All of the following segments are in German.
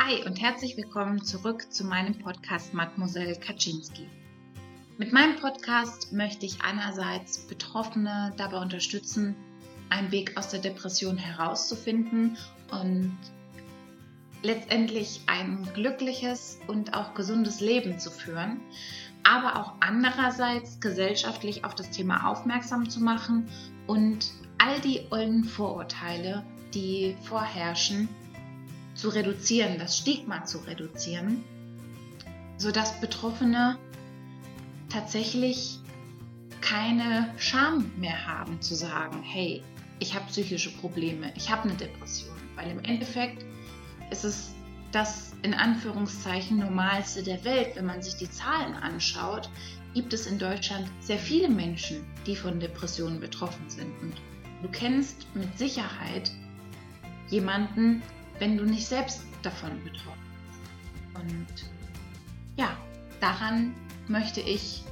Hi und herzlich willkommen zurück zu meinem Podcast Mademoiselle Kaczynski. Mit meinem Podcast möchte ich einerseits Betroffene dabei unterstützen, einen Weg aus der Depression herauszufinden und letztendlich ein glückliches und auch gesundes Leben zu führen, aber auch andererseits gesellschaftlich auf das Thema aufmerksam zu machen und all die ollen Vorurteile, die vorherrschen, zu reduzieren, das Stigma zu reduzieren, sodass Betroffene tatsächlich keine Scham mehr haben zu sagen, hey, ich habe psychische Probleme, ich habe eine Depression, weil im Endeffekt ist es das in Anführungszeichen normalste der Welt, wenn man sich die Zahlen anschaut, gibt es in Deutschland sehr viele Menschen, die von Depressionen betroffen sind. Und du kennst mit Sicherheit jemanden, wenn du nicht selbst davon betroffen bist. Und ja, daran möchte ich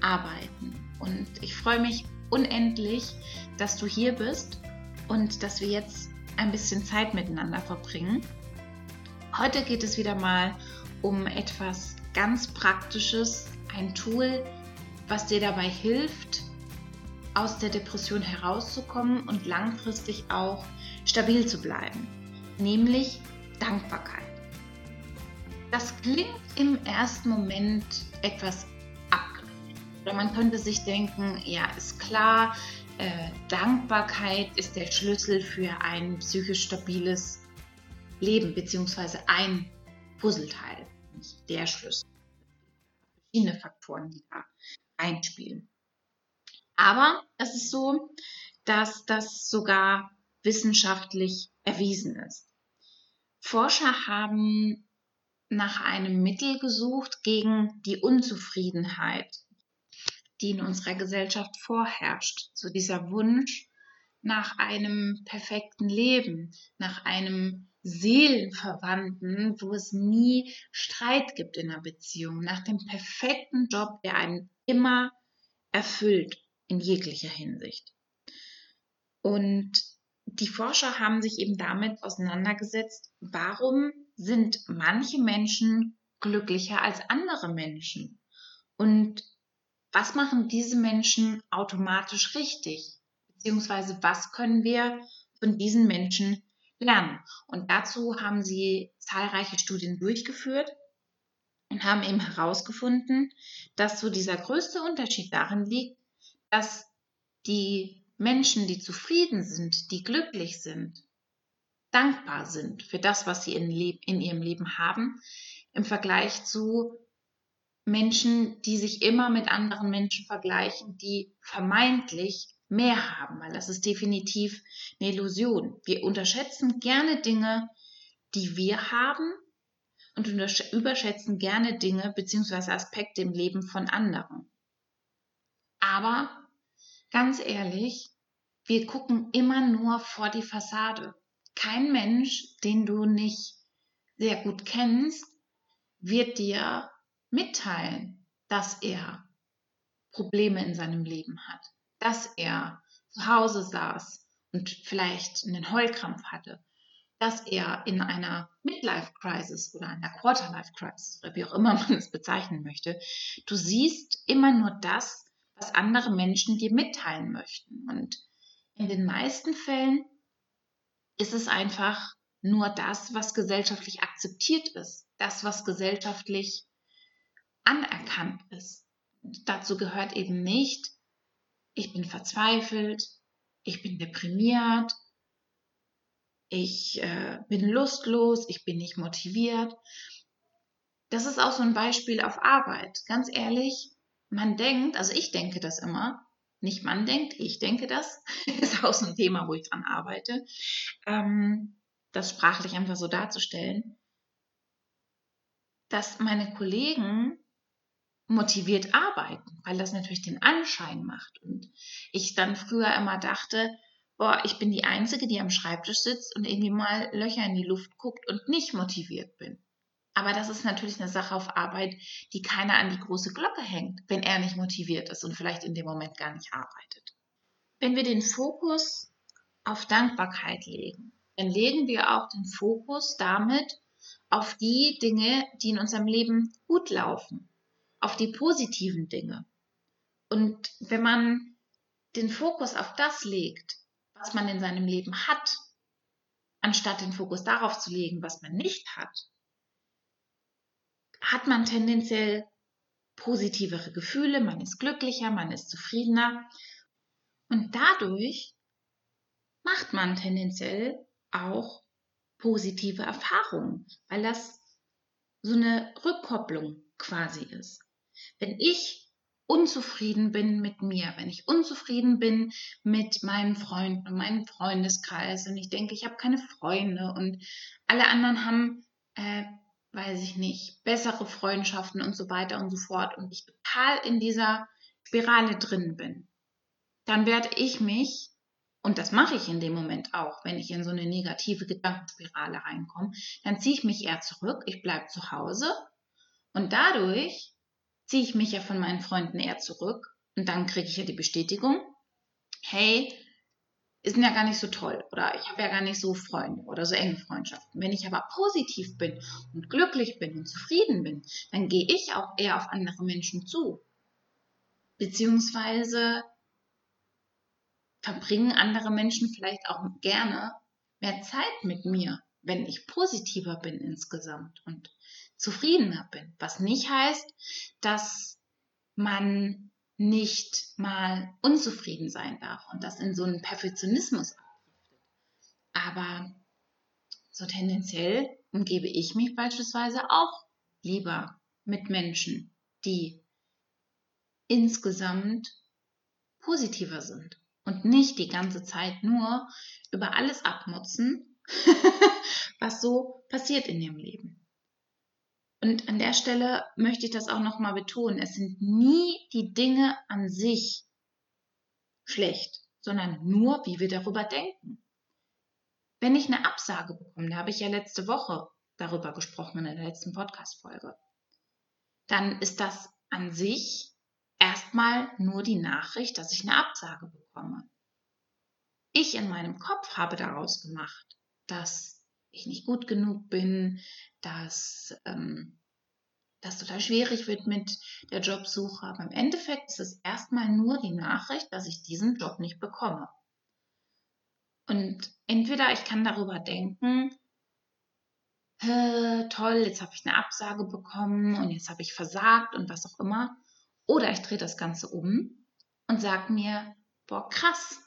arbeiten. Und ich freue mich unendlich, dass du hier bist und dass wir jetzt ein bisschen Zeit miteinander verbringen. Heute geht es wieder mal um etwas ganz Praktisches, ein Tool, was dir dabei hilft, aus der Depression herauszukommen und langfristig auch stabil zu bleiben nämlich Dankbarkeit. Das klingt im ersten Moment etwas abgedreht. Oder man könnte sich denken, ja, ist klar, äh, Dankbarkeit ist der Schlüssel für ein psychisch stabiles Leben, beziehungsweise ein Puzzleteil, nicht der Schlüssel. Verschiedene Faktoren, die da einspielen. Aber es ist so, dass das sogar wissenschaftlich erwiesen ist. Forscher haben nach einem Mittel gesucht gegen die Unzufriedenheit, die in unserer Gesellschaft vorherrscht. So dieser Wunsch nach einem perfekten Leben, nach einem Seelenverwandten, wo es nie Streit gibt in der Beziehung, nach dem perfekten Job, der einen immer erfüllt in jeglicher Hinsicht. Und die Forscher haben sich eben damit auseinandergesetzt, warum sind manche Menschen glücklicher als andere Menschen? Und was machen diese Menschen automatisch richtig? Beziehungsweise was können wir von diesen Menschen lernen? Und dazu haben sie zahlreiche Studien durchgeführt und haben eben herausgefunden, dass so dieser größte Unterschied darin liegt, dass die Menschen, die zufrieden sind, die glücklich sind, dankbar sind für das, was sie in, in, ihrem Leben haben, im Vergleich zu Menschen, die sich immer mit anderen Menschen vergleichen, die vermeintlich mehr haben, weil das ist definitiv eine Illusion. Wir unterschätzen gerne Dinge, die wir haben und überschätzen gerne Dinge bzw. Aspekte im Leben von anderen. Aber Ganz ehrlich, wir gucken immer nur vor die Fassade. Kein Mensch, den du nicht sehr gut kennst, wird dir mitteilen, dass er Probleme in seinem Leben hat, dass er zu Hause saß und vielleicht einen Heulkrampf hatte, dass er in einer Midlife-Crisis oder einer Quarter-Life-Crisis oder wie auch immer man es bezeichnen möchte, du siehst immer nur das, was andere Menschen dir mitteilen möchten. Und in den meisten Fällen ist es einfach nur das, was gesellschaftlich akzeptiert ist, das, was gesellschaftlich anerkannt ist. Und dazu gehört eben nicht, ich bin verzweifelt, ich bin deprimiert, ich äh, bin lustlos, ich bin nicht motiviert. Das ist auch so ein Beispiel auf Arbeit. Ganz ehrlich, man denkt, also ich denke das immer, nicht man denkt, ich denke das, ist auch so ein Thema, wo ich dran arbeite, ähm, das sprachlich einfach so darzustellen, dass meine Kollegen motiviert arbeiten, weil das natürlich den Anschein macht. Und ich dann früher immer dachte, boah, ich bin die Einzige, die am Schreibtisch sitzt und irgendwie mal Löcher in die Luft guckt und nicht motiviert bin. Aber das ist natürlich eine Sache auf Arbeit, die keiner an die große Glocke hängt, wenn er nicht motiviert ist und vielleicht in dem Moment gar nicht arbeitet. Wenn wir den Fokus auf Dankbarkeit legen, dann legen wir auch den Fokus damit auf die Dinge, die in unserem Leben gut laufen, auf die positiven Dinge. Und wenn man den Fokus auf das legt, was man in seinem Leben hat, anstatt den Fokus darauf zu legen, was man nicht hat, hat man tendenziell positivere Gefühle, man ist glücklicher, man ist zufriedener und dadurch macht man tendenziell auch positive Erfahrungen, weil das so eine Rückkopplung quasi ist. Wenn ich unzufrieden bin mit mir, wenn ich unzufrieden bin mit meinen Freunden und meinem Freundeskreis und ich denke, ich habe keine Freunde und alle anderen haben, äh, weiß ich nicht, bessere Freundschaften und so weiter und so fort und ich total in dieser Spirale drin bin, dann werde ich mich, und das mache ich in dem Moment auch, wenn ich in so eine negative Gedankenspirale reinkomme, dann ziehe ich mich eher zurück, ich bleibe zu Hause und dadurch ziehe ich mich ja von meinen Freunden eher zurück und dann kriege ich ja die Bestätigung, hey, ist ja gar nicht so toll oder ich habe ja gar nicht so Freunde oder so enge Freundschaften. Wenn ich aber positiv bin und glücklich bin und zufrieden bin, dann gehe ich auch eher auf andere Menschen zu. Beziehungsweise verbringen andere Menschen vielleicht auch gerne mehr Zeit mit mir, wenn ich positiver bin insgesamt und zufriedener bin. Was nicht heißt, dass man nicht mal unzufrieden sein darf und das in so einen Perfektionismus. Aber so tendenziell umgebe ich mich beispielsweise auch lieber mit Menschen, die insgesamt positiver sind und nicht die ganze Zeit nur über alles abmutzen, was so passiert in ihrem Leben. Und an der Stelle möchte ich das auch nochmal betonen. Es sind nie die Dinge an sich schlecht, sondern nur, wie wir darüber denken. Wenn ich eine Absage bekomme, da habe ich ja letzte Woche darüber gesprochen in der letzten Podcast-Folge, dann ist das an sich erstmal nur die Nachricht, dass ich eine Absage bekomme. Ich in meinem Kopf habe daraus gemacht, dass ich nicht gut genug bin, dass ähm, das total schwierig wird mit der Jobsuche. Aber im Endeffekt ist es erstmal nur die Nachricht, dass ich diesen Job nicht bekomme. Und entweder ich kann darüber denken, toll, jetzt habe ich eine Absage bekommen und jetzt habe ich versagt und was auch immer. Oder ich drehe das Ganze um und sage mir, boah, krass,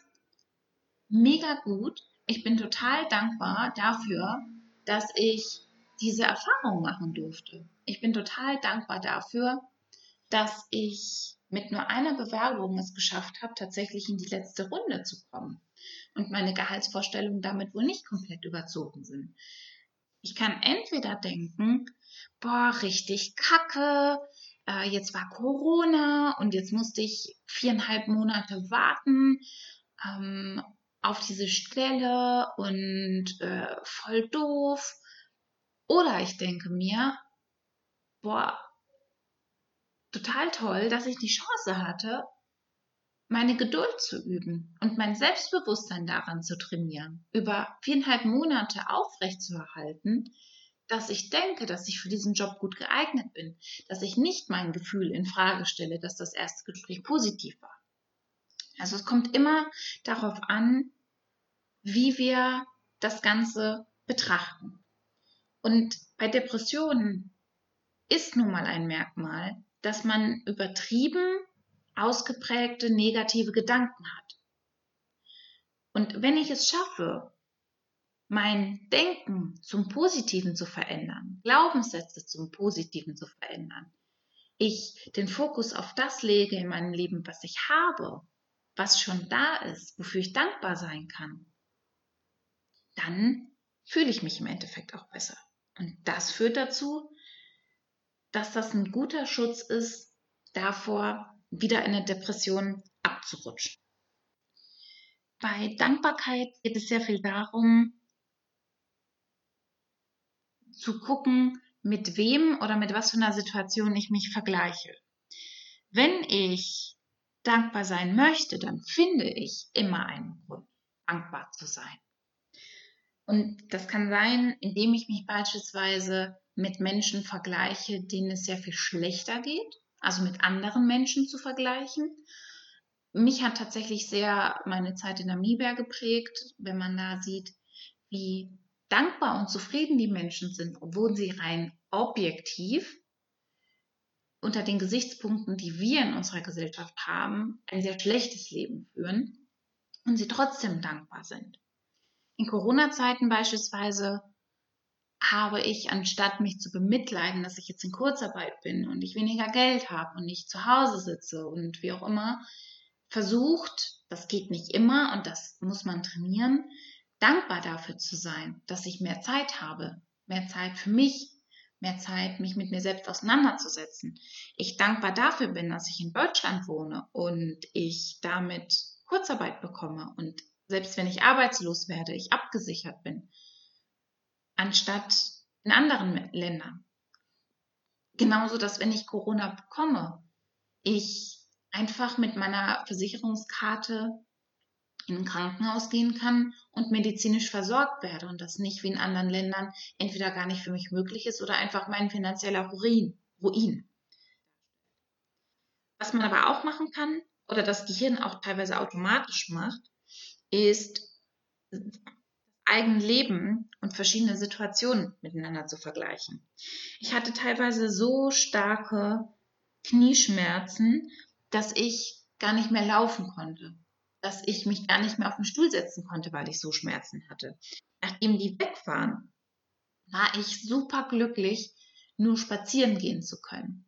mega gut, ich bin total dankbar dafür, dass ich diese Erfahrung machen durfte. Ich bin total dankbar dafür, dass ich mit nur einer Bewerbung es geschafft habe, tatsächlich in die letzte Runde zu kommen und meine Gehaltsvorstellungen damit wohl nicht komplett überzogen sind. Ich kann entweder denken, boah, richtig kacke, äh, jetzt war Corona und jetzt musste ich viereinhalb Monate warten ähm, auf diese Stelle und äh, voll doof. Oder ich denke mir, boah, total toll, dass ich die Chance hatte, meine Geduld zu üben und mein Selbstbewusstsein daran zu trainieren, über viereinhalb Monate aufrechtzuerhalten, dass ich denke, dass ich für diesen Job gut geeignet bin, dass ich nicht mein Gefühl in Frage stelle, dass das erste Gespräch positiv war. Also es kommt immer darauf an, wie wir das Ganze betrachten. Und bei Depressionen ist nun mal ein Merkmal, dass man übertrieben ausgeprägte negative Gedanken hat. Und wenn ich es schaffe, mein Denken zum Positiven zu verändern, Glaubenssätze zum Positiven zu verändern, ich den Fokus auf das lege in meinem Leben, was ich habe, was schon da ist, wofür ich dankbar sein kann, dann fühle ich mich im Endeffekt auch besser. Und das führt dazu, dass das ein guter Schutz ist, davor wieder in eine Depression abzurutschen. Bei Dankbarkeit geht es sehr viel darum, zu gucken, mit wem oder mit was für einer Situation ich mich vergleiche. Wenn ich dankbar sein möchte, dann finde ich immer einen Grund, dankbar zu sein. Und das kann sein, indem ich mich beispielsweise mit Menschen vergleiche, denen es sehr viel schlechter geht, also mit anderen Menschen zu vergleichen. Mich hat tatsächlich sehr meine Zeit in Namibia geprägt, wenn man da sieht, wie dankbar und zufrieden die Menschen sind, obwohl sie rein objektiv unter den Gesichtspunkten, die wir in unserer Gesellschaft haben, ein sehr schlechtes Leben führen und sie trotzdem dankbar sind. In Corona-Zeiten beispielsweise habe ich, anstatt mich zu bemitleiden, dass ich jetzt in Kurzarbeit bin und ich weniger Geld habe und nicht zu Hause sitze und wie auch immer, versucht, das geht nicht immer und das muss man trainieren, dankbar dafür zu sein, dass ich mehr Zeit habe, mehr Zeit für mich, mehr Zeit, mich mit mir selbst auseinanderzusetzen. Ich dankbar dafür bin, dass ich in Deutschland wohne und ich damit Kurzarbeit bekomme und selbst wenn ich arbeitslos werde, ich abgesichert bin, anstatt in anderen Ländern. Genauso, dass wenn ich Corona bekomme, ich einfach mit meiner Versicherungskarte in ein Krankenhaus gehen kann und medizinisch versorgt werde und das nicht wie in anderen Ländern entweder gar nicht für mich möglich ist oder einfach mein finanzieller Ruin. Ruin. Was man aber auch machen kann oder das Gehirn auch teilweise automatisch macht, ist das eigene Leben und verschiedene Situationen miteinander zu vergleichen. Ich hatte teilweise so starke Knieschmerzen, dass ich gar nicht mehr laufen konnte dass ich mich gar nicht mehr auf den Stuhl setzen konnte, weil ich so Schmerzen hatte. Nachdem die weg waren, war ich super glücklich, nur spazieren gehen zu können.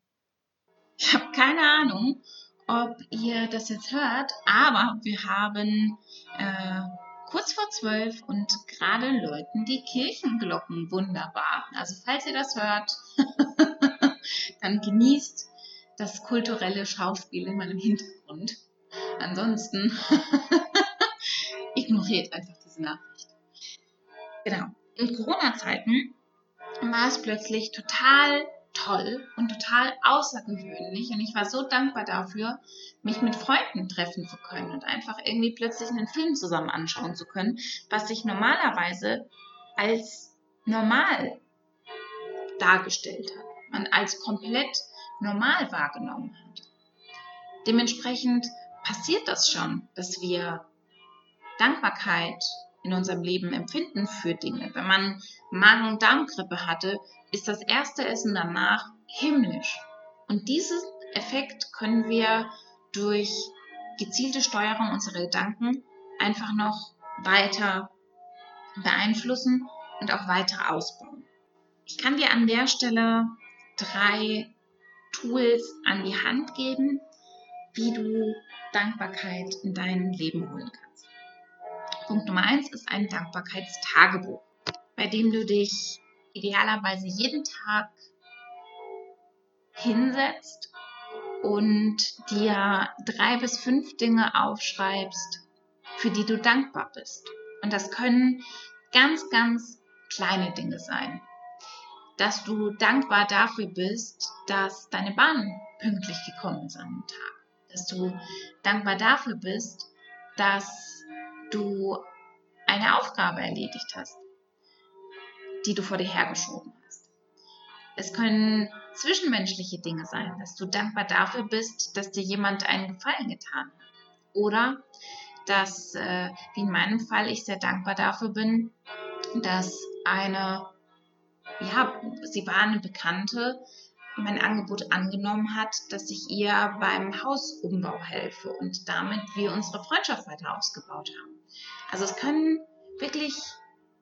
Ich habe keine Ahnung, ob ihr das jetzt hört, aber wir haben äh, kurz vor zwölf und gerade läuten die Kirchenglocken wunderbar. Also falls ihr das hört, dann genießt das kulturelle Schauspiel in meinem Hintergrund. Ansonsten ignoriert einfach diese Nachricht. Genau. In Corona-Zeiten war es plötzlich total toll und total außergewöhnlich und ich war so dankbar dafür, mich mit Freunden treffen zu können und einfach irgendwie plötzlich einen Film zusammen anschauen zu können, was sich normalerweise als normal dargestellt hat, man als komplett normal wahrgenommen hat. Dementsprechend passiert das schon, dass wir Dankbarkeit in unserem Leben empfinden für Dinge. Wenn man Magen-Darm-Grippe hatte, ist das erste Essen danach himmlisch. Und diesen Effekt können wir durch gezielte Steuerung unserer Gedanken einfach noch weiter beeinflussen und auch weiter ausbauen. Ich kann dir an der Stelle drei Tools an die Hand geben, wie du Dankbarkeit in dein Leben holen kannst. Punkt Nummer eins ist ein Dankbarkeitstagebuch, bei dem du dich idealerweise jeden Tag hinsetzt und dir drei bis fünf Dinge aufschreibst, für die du dankbar bist. Und das können ganz, ganz kleine Dinge sein. Dass du dankbar dafür bist, dass deine Bahn pünktlich gekommen ist an dem Tag dass du dankbar dafür bist, dass du eine Aufgabe erledigt hast, die du vor dir hergeschoben hast. Es können zwischenmenschliche Dinge sein, dass du dankbar dafür bist, dass dir jemand einen Gefallen getan hat. Oder dass, äh, wie in meinem Fall, ich sehr dankbar dafür bin, dass eine, ja, sie war eine Bekannte, mein Angebot angenommen hat, dass ich ihr beim Hausumbau helfe und damit wir unsere Freundschaft weiter ausgebaut haben. Also es können wirklich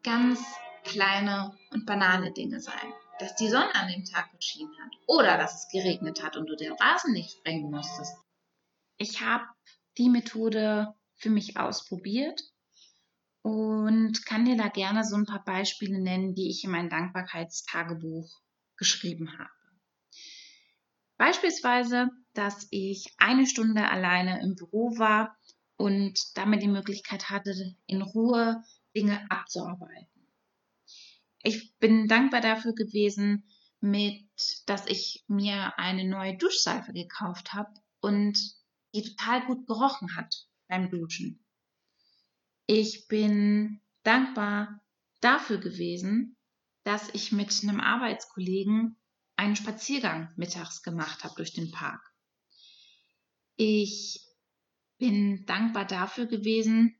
ganz kleine und banale Dinge sein. Dass die Sonne an dem Tag geschienen hat oder dass es geregnet hat und du den Rasen nicht sprengen musstest. Ich habe die Methode für mich ausprobiert und kann dir da gerne so ein paar Beispiele nennen, die ich in mein Dankbarkeitstagebuch geschrieben habe. Beispielsweise, dass ich eine Stunde alleine im Büro war und damit die Möglichkeit hatte, in Ruhe Dinge abzuarbeiten. Ich bin dankbar dafür gewesen, mit, dass ich mir eine neue Duschseife gekauft habe und die total gut gerochen hat beim Duschen. Ich bin dankbar dafür gewesen, dass ich mit einem Arbeitskollegen einen Spaziergang mittags gemacht habe durch den Park. Ich bin dankbar dafür gewesen,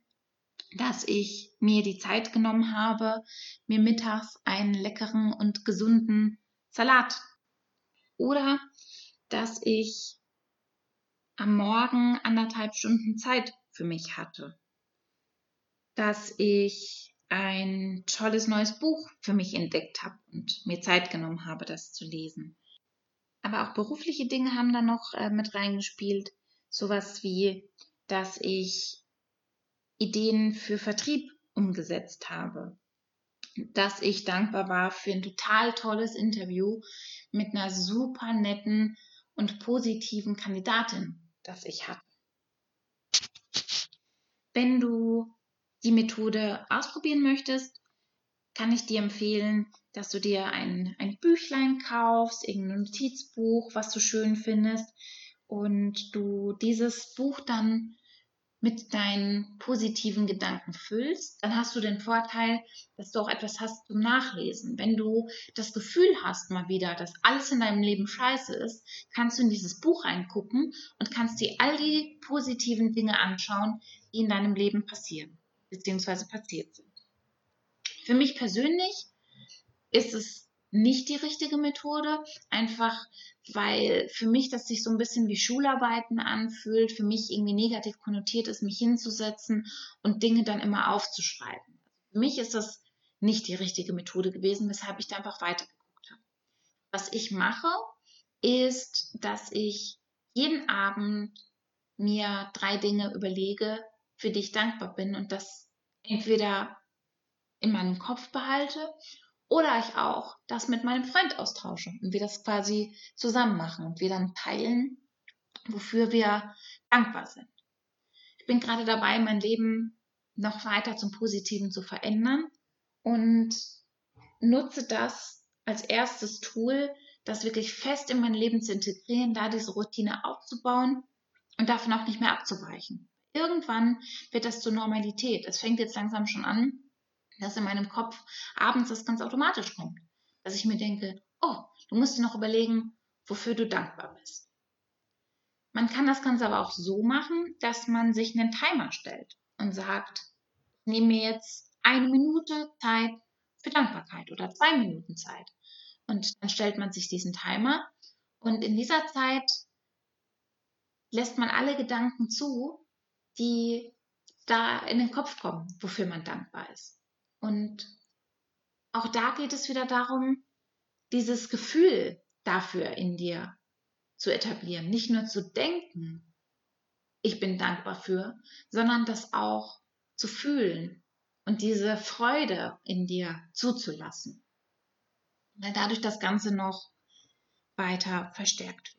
dass ich mir die Zeit genommen habe, mir mittags einen leckeren und gesunden Salat oder dass ich am Morgen anderthalb Stunden Zeit für mich hatte, dass ich ein tolles neues Buch für mich entdeckt habe und mir Zeit genommen habe, das zu lesen. Aber auch berufliche Dinge haben da noch äh, mit reingespielt. Sowas wie, dass ich Ideen für Vertrieb umgesetzt habe. Dass ich dankbar war für ein total tolles Interview mit einer super netten und positiven Kandidatin, das ich hatte. Wenn du die Methode ausprobieren möchtest, kann ich dir empfehlen, dass du dir ein, ein Büchlein kaufst, irgendein Notizbuch, was du schön findest, und du dieses Buch dann mit deinen positiven Gedanken füllst, dann hast du den Vorteil, dass du auch etwas hast zum Nachlesen. Wenn du das Gefühl hast mal wieder, dass alles in deinem Leben scheiße ist, kannst du in dieses Buch reingucken und kannst dir all die positiven Dinge anschauen, die in deinem Leben passieren bzw. passiert sind. Für mich persönlich ist es nicht die richtige Methode, einfach weil für mich das sich so ein bisschen wie Schularbeiten anfühlt, für mich irgendwie negativ konnotiert ist, mich hinzusetzen und Dinge dann immer aufzuschreiben. Für mich ist das nicht die richtige Methode gewesen, weshalb ich da einfach weitergeguckt habe. Was ich mache, ist, dass ich jeden Abend mir drei Dinge überlege, für die ich dankbar bin und das entweder in meinem Kopf behalte oder ich auch das mit meinem Freund austausche und wir das quasi zusammen machen und wir dann teilen, wofür wir dankbar sind. Ich bin gerade dabei, mein Leben noch weiter zum Positiven zu verändern und nutze das als erstes Tool, das wirklich fest in mein Leben zu integrieren, da diese Routine aufzubauen und davon auch nicht mehr abzuweichen. Irgendwann wird das zur Normalität. Es fängt jetzt langsam schon an, dass in meinem Kopf abends das ganz automatisch kommt. Dass ich mir denke, oh, du musst dir noch überlegen, wofür du dankbar bist. Man kann das Ganze aber auch so machen, dass man sich einen Timer stellt und sagt, nehme mir jetzt eine Minute Zeit für Dankbarkeit oder zwei Minuten Zeit. Und dann stellt man sich diesen Timer und in dieser Zeit lässt man alle Gedanken zu, die da in den Kopf kommen, wofür man dankbar ist. Und auch da geht es wieder darum, dieses Gefühl dafür in dir zu etablieren. Nicht nur zu denken, ich bin dankbar für, sondern das auch zu fühlen und diese Freude in dir zuzulassen. Weil dadurch das Ganze noch weiter verstärkt wird.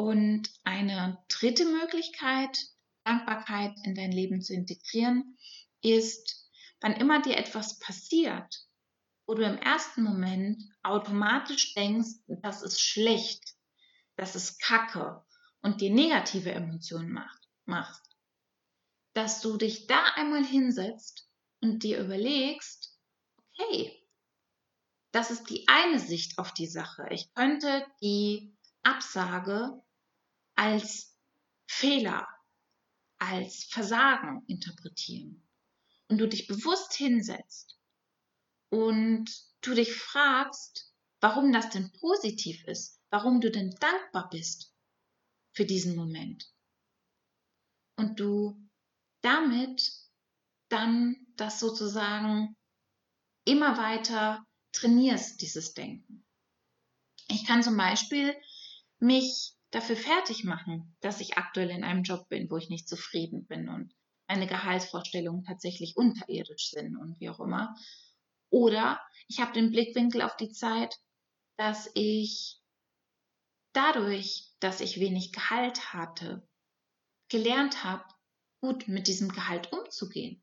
Und eine dritte Möglichkeit, Dankbarkeit in dein Leben zu integrieren, ist wann immer dir etwas passiert, wo du im ersten Moment automatisch denkst, das ist schlecht, das ist Kacke und dir negative Emotionen macht, machst, dass du dich da einmal hinsetzt und dir überlegst, okay, das ist die eine Sicht auf die Sache. Ich könnte die Absage als Fehler, als Versagen interpretieren und du dich bewusst hinsetzt und du dich fragst, warum das denn positiv ist, warum du denn dankbar bist für diesen Moment. Und du damit dann das sozusagen immer weiter trainierst, dieses Denken. Ich kann zum Beispiel mich dafür fertig machen, dass ich aktuell in einem Job bin, wo ich nicht zufrieden bin und meine Gehaltsvorstellungen tatsächlich unterirdisch sind und wie auch immer. Oder ich habe den Blickwinkel auf die Zeit, dass ich dadurch, dass ich wenig Gehalt hatte, gelernt habe, gut mit diesem Gehalt umzugehen.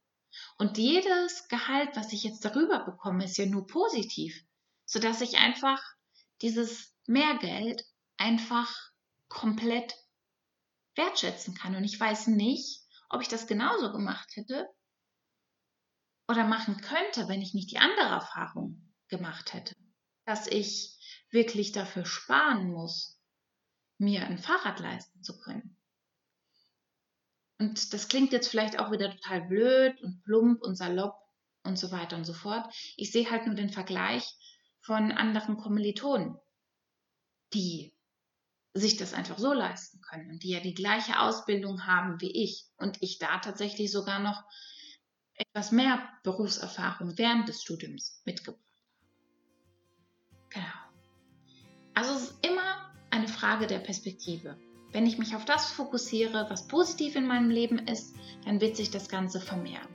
Und jedes Gehalt, was ich jetzt darüber bekomme, ist ja nur positiv, sodass ich einfach dieses Mehrgeld einfach komplett wertschätzen kann. Und ich weiß nicht, ob ich das genauso gemacht hätte, oder machen könnte, wenn ich nicht die andere Erfahrung gemacht hätte. Dass ich wirklich dafür sparen muss, mir ein Fahrrad leisten zu können. Und das klingt jetzt vielleicht auch wieder total blöd und plump und salopp und so weiter und so fort. Ich sehe halt nur den Vergleich von anderen Kommilitonen, die sich das einfach so leisten können und die ja die gleiche Ausbildung haben wie ich und ich da tatsächlich sogar noch etwas mehr Berufserfahrung während des Studiums mitgebracht habe. Genau. Also es ist immer eine Frage der Perspektive. Wenn ich mich auf das fokussiere, was positiv in meinem Leben ist, dann wird sich das Ganze vermehren.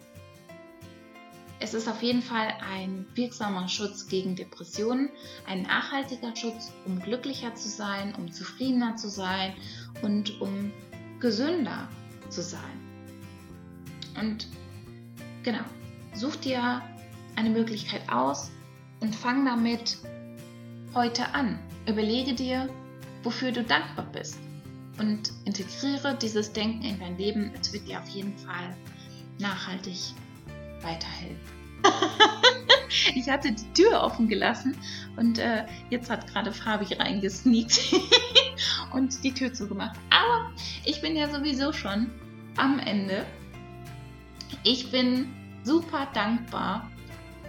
Es ist auf jeden Fall ein wirksamer Schutz gegen Depressionen, ein nachhaltiger Schutz, um glücklicher zu sein, um zufriedener zu sein und um gesünder zu sein. Und genau, such dir eine Möglichkeit aus und fang damit heute an. Überlege dir, wofür du dankbar bist und integriere dieses Denken in dein Leben. Es wird dir auf jeden Fall nachhaltig weiterhelfen. ich hatte die Tür offen gelassen und äh, jetzt hat gerade Fabi reingesneakt und die Tür zugemacht. Aber ich bin ja sowieso schon am Ende. Ich bin super dankbar,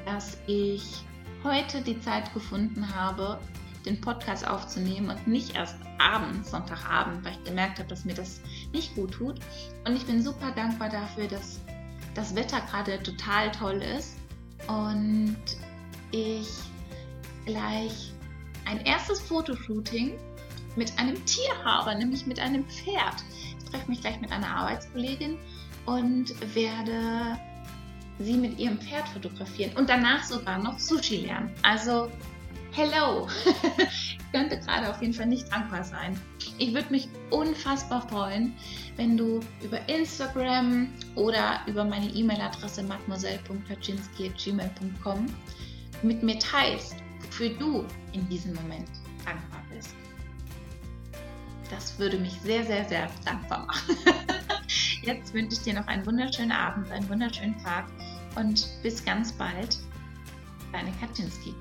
dass ich heute die Zeit gefunden habe, den Podcast aufzunehmen und nicht erst abends, Sonntagabend, weil ich gemerkt habe, dass mir das nicht gut tut. Und ich bin super dankbar dafür, dass das Wetter gerade total toll ist und ich gleich ein erstes Fotoshooting mit einem Tier habe, nämlich mit einem Pferd. Ich treffe mich gleich mit einer Arbeitskollegin und werde sie mit ihrem Pferd fotografieren und danach sogar noch Sushi lernen. Also Hello! ich könnte gerade auf jeden Fall nicht dankbar sein. Ich würde mich unfassbar freuen, wenn du über Instagram oder über meine E-Mail-Adresse mademoiselle.kaczynski.gmail.com mit mir teilst, wofür du in diesem Moment dankbar bist. Das würde mich sehr, sehr, sehr dankbar machen. Jetzt wünsche ich dir noch einen wunderschönen Abend, einen wunderschönen Tag und bis ganz bald. Deine Kaczynski.